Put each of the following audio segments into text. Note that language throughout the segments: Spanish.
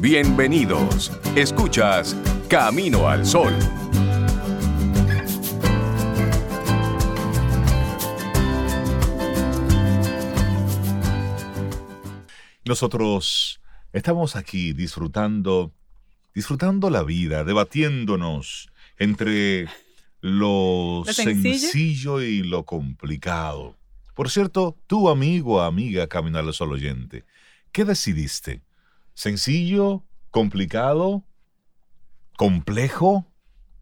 bienvenidos. Escuchas Camino al Sol. Nosotros estamos aquí disfrutando, disfrutando la vida, debatiéndonos entre lo, ¿Lo sencillo? sencillo y lo complicado. Por cierto, tu amigo o amiga Camino al Sol oyente, ¿qué decidiste? ¿Sencillo? ¿Complicado? ¿Complejo?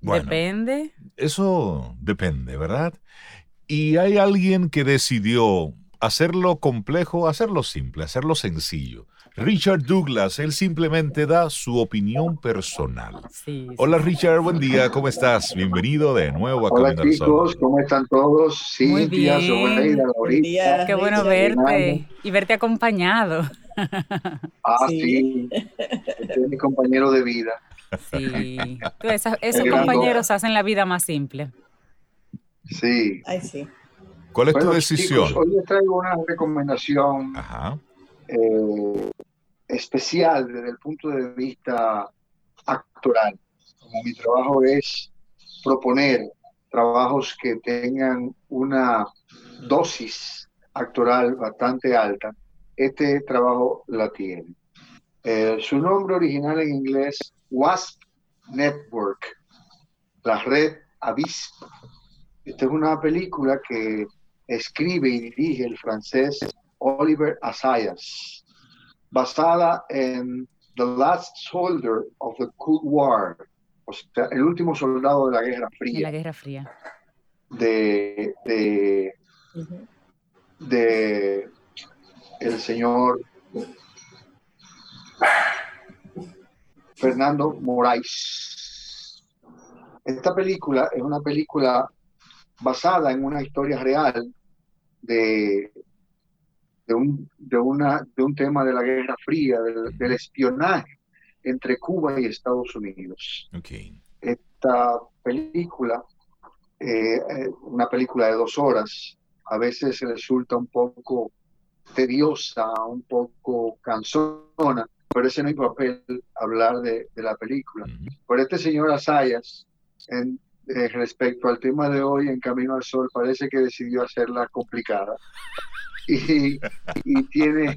Bueno, Depende. eso depende, ¿verdad? Y hay alguien que decidió hacerlo complejo, hacerlo simple, hacerlo sencillo. Richard Douglas, él simplemente da su opinión personal. Sí, sí. Hola Richard, buen día, ¿cómo estás? Bienvenido de nuevo a Hola Camino al Sol. chicos, ¿cómo están todos? Muy Cintia, bien. Sobeida. Laurita. Qué bueno verte y verte acompañado. Ah, Sí. sí. Este es mi compañero de vida. Sí. Tú, esos compañeros hacen la vida más simple. Sí. Ay, sí. ¿Cuál es tu decisión? chicos, hoy les traigo una recomendación Ajá. eh, especial desde el punto de vista actoral. Como mi trabajo es proponer trabajos que tengan una dosis actoral bastante alta, este trabajo la tiene. Eh, su nombre original en inglés, WASP Network, la red Avispa. Esta es una película que escribe y dirige el francés Oliver Assayas, basada en The Last Soldier of the Cold War, o sea, el último soldado de la Guerra En la Fría, Guerra Fría. de, de, Ujú. de el señor Fernando Moraes. Esta película es una película basada en una historia real de, de, un, de, una, de un tema de la Guerra Fría, del, del espionaje entre Cuba y Estados Unidos Ok. esta película, eh, eh, una película de dos horas, a veces resulta un poco tediosa, un poco cansona, pero ese no es mi papel hablar de, de la película. Ujú. Pero este señor Asayas, en, eh, respecto al tema de hoy en Camino al Sol, parece que decidió hacerla complicada. Y, y tiene,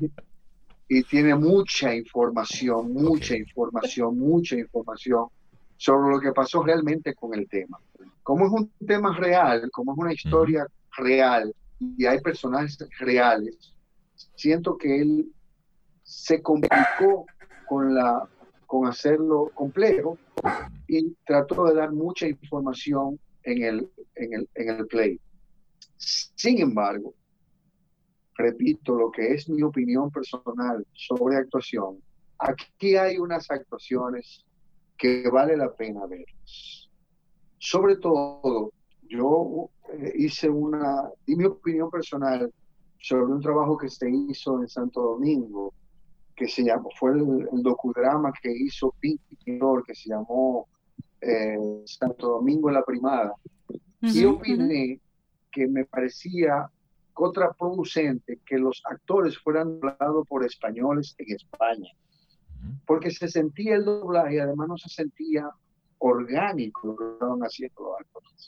y tiene mucha información, mucha Ok. información, mucha información sobre lo que pasó realmente con el tema. Como es un tema real, como es una historia real y hay personajes reales, siento que él se complicó con la con hacerlo complejo y trató de dar mucha información en el, en el, en el play. Sin embargo, repito lo que es mi opinión personal sobre actuación, aquí hay unas actuaciones que vale la pena verlas. Sobre todo, yo eh, hice una, di mi opinión personal sobre un trabajo que se hizo en Santo Domingo, que se llamó, fue el, el docudrama que hizo Pinky Pintor, que se llamó eh, Santo Domingo en la Primada. Y Ujú, opiné que me parecía contraproducente que los actores fueran doblados por españoles en España, porque se sentía el doblaje y además no se sentía orgánico lo que estaban haciendo los actores.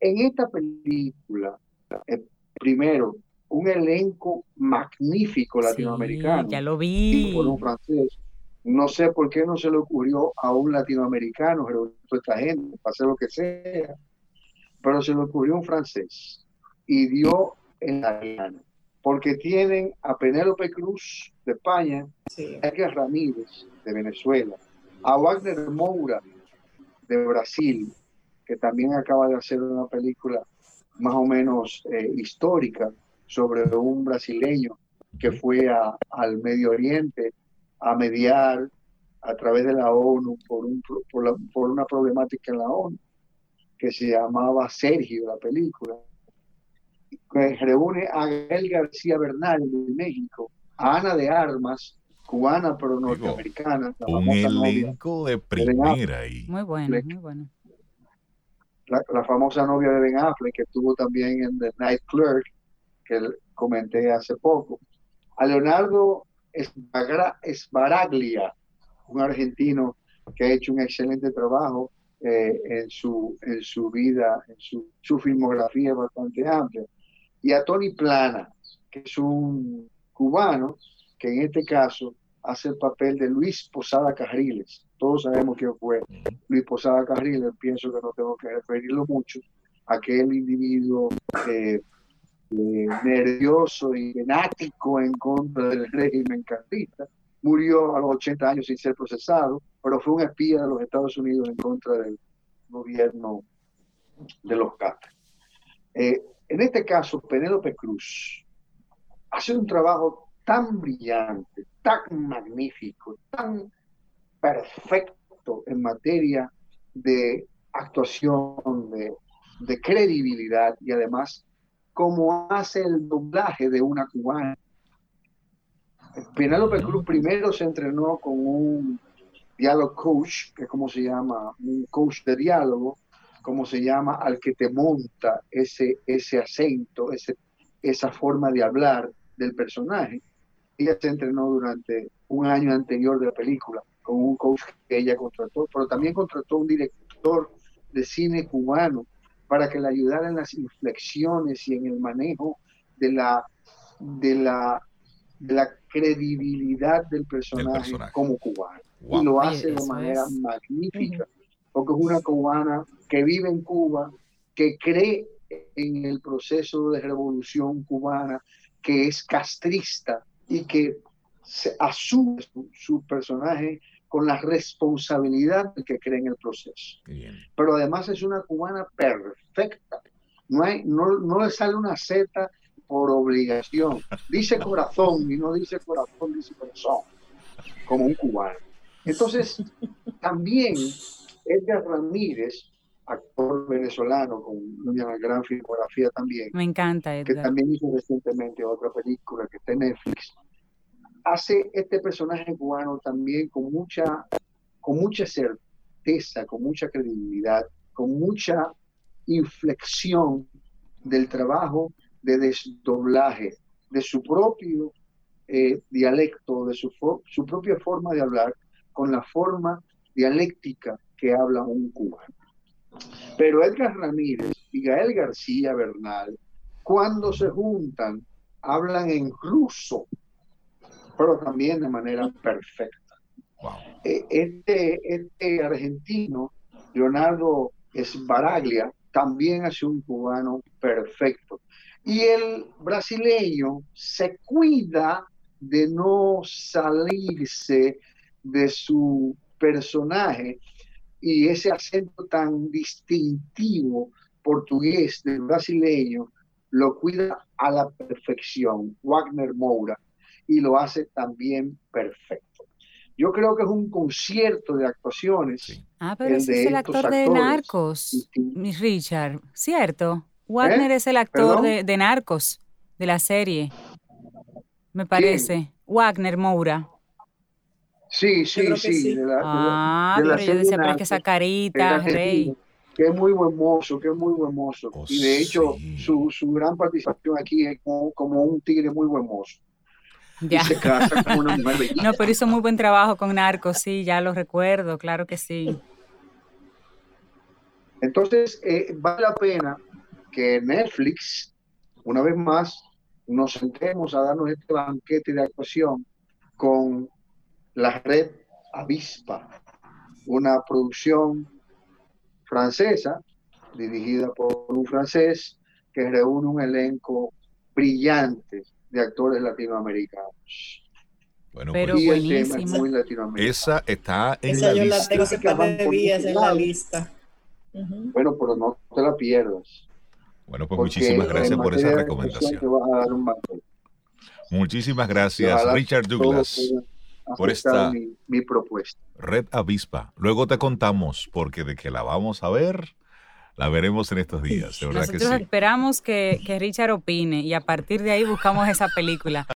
En esta película, eh, primero, un elenco magnífico Sí, latinoamericano ya lo y por un vi. francés. No sé por qué no se le ocurrió a un latinoamericano, pero esta gente, para hacer lo que sea, pero se le ocurrió un francés y dio en la gana, porque tienen a Penélope Cruz de España, Sí. a Edgar Ramírez de Venezuela, a Wagner Moura de Brasil, que también acaba de hacer una película más o menos eh, histórica sobre un brasileño que fue a- al Medio Oriente a mediar a través de la ONU por, un, por, la- por una problemática en la ONU, que se llamaba Sergio, la película, que reúne a Gael García Bernal de México, a Ana de Armas, cubana pero norteamericana, la Un novia, elenco de primera ahí. Muy bueno, muy bueno. la, la famosa novia de Ben Affleck, que estuvo también en The Night Clerk, que comenté hace poco. A Leonardo Esbagra- Sbaraglia, un argentino que ha hecho un excelente trabajo eh, en, su, en su vida, en su, su filmografía bastante amplia. Y a Tony Plana, que es un cubano que en este caso hace el papel de Luis Posada Carriles. Todos sabemos quién fue Luis Posada Carriles, pienso que no tengo que referirlo mucho, aquel individuo eh, eh, nervioso y venático en contra del régimen carlista, murió a los 80 años sin ser procesado, pero fue un espía de los Estados Unidos en contra del gobierno de los Castro. Eh, en este caso, Penélope Cruz hace un trabajo tan brillante, tan magnífico, tan perfecto en materia de actuación, de, de credibilidad y además cómo hace el doblaje de una cubana. Penélope Cruz primero se entrenó con un diálogo coach, que es como se llama, un coach de diálogo, como se llama, al que te monta ese, ese acento, ese, esa forma de hablar del personaje. Ella se entrenó durante un año anterior de la película con un coach que ella contrató, pero también contrató un director de cine cubano para que le ayudara en las inflexiones y en el manejo de la, de la, de la credibilidad del personaje, personaje. como cubano. Wow. Y lo hace de manera es. magnífica, porque es una cubana que vive en Cuba, que cree en el proceso de revolución cubana, que es castrista y que se asume su, su personaje con la responsabilidad del que cree en el proceso bien. pero además es una cubana perfecta. No, hay, no, no le sale una Z por obligación. Dice corazón y no dice corazón, dice corazón, como un cubano. Entonces, también Edgar Ramírez, actor venezolano con una gran filmografía también, Me encanta, que Edgar. también hizo recientemente otra película que está en Netflix, hace este personaje cubano también con mucha, con mucha certeza, con mucha credibilidad, con mucha inflexión del trabajo de desdoblaje de su propio eh, dialecto, de su, su propia forma de hablar, con la forma dialéctica que habla un cubano. Pero Edgar Ramírez y Gael García Bernal, cuando se juntan, hablan en ruso, pero también de manera perfecta. Wow. Eh, Este, este argentino, Leonardo Sbaraglia, también hace un cubano perfecto. Y el brasileño se cuida de no salirse de su personaje y ese acento tan distintivo portugués del brasileño lo cuida a la perfección, Wagner Moura, y lo hace también perfecto. Yo creo que es un concierto de actuaciones. Sí. Ah, pero ese de es el actor de. Narcos, Sí, sí. mi Richard, ¿cierto? Wagner es el actor de, de Narcos, de la serie, me parece. Wagner Moura. Sí, sí, sí. sí. de la- de la- Ah, de la pero yo decía, pero es que esa carita, rey. Que es muy buen mozo, que es muy buen mozo. Oh, y de hecho, sí. su, su gran participación aquí es como, como un tigre muy buen mozo. Ya. Y se casa con una mujer bellísima. No, pero hizo muy buen trabajo con Narcos, sí, ya lo recuerdo, claro que sí. Entonces, eh, vale la pena que Netflix, una vez más, nos sentemos a darnos este banquete de actuación con la red Avispa, una producción francesa dirigida por un francés que reúne un elenco brillante de actores latinoamericanos. Bueno, Pero pues tema es muy latinoamericano. esa está en Esa la yo la lista. tengo que Van par de por días todos en la lista. Bueno, pero no te la pierdas. Bueno, pues muchísimas gracias por esa recomendación. Muchísimas gracias, Richard Douglas. por esta- mi, mi propuesta. Red Avispa. Luego te contamos, porque de que la vamos a ver, la veremos en estos días. De verdad que Nosotros sí. esperamos que, que Richard opine y a partir de ahí buscamos esa película.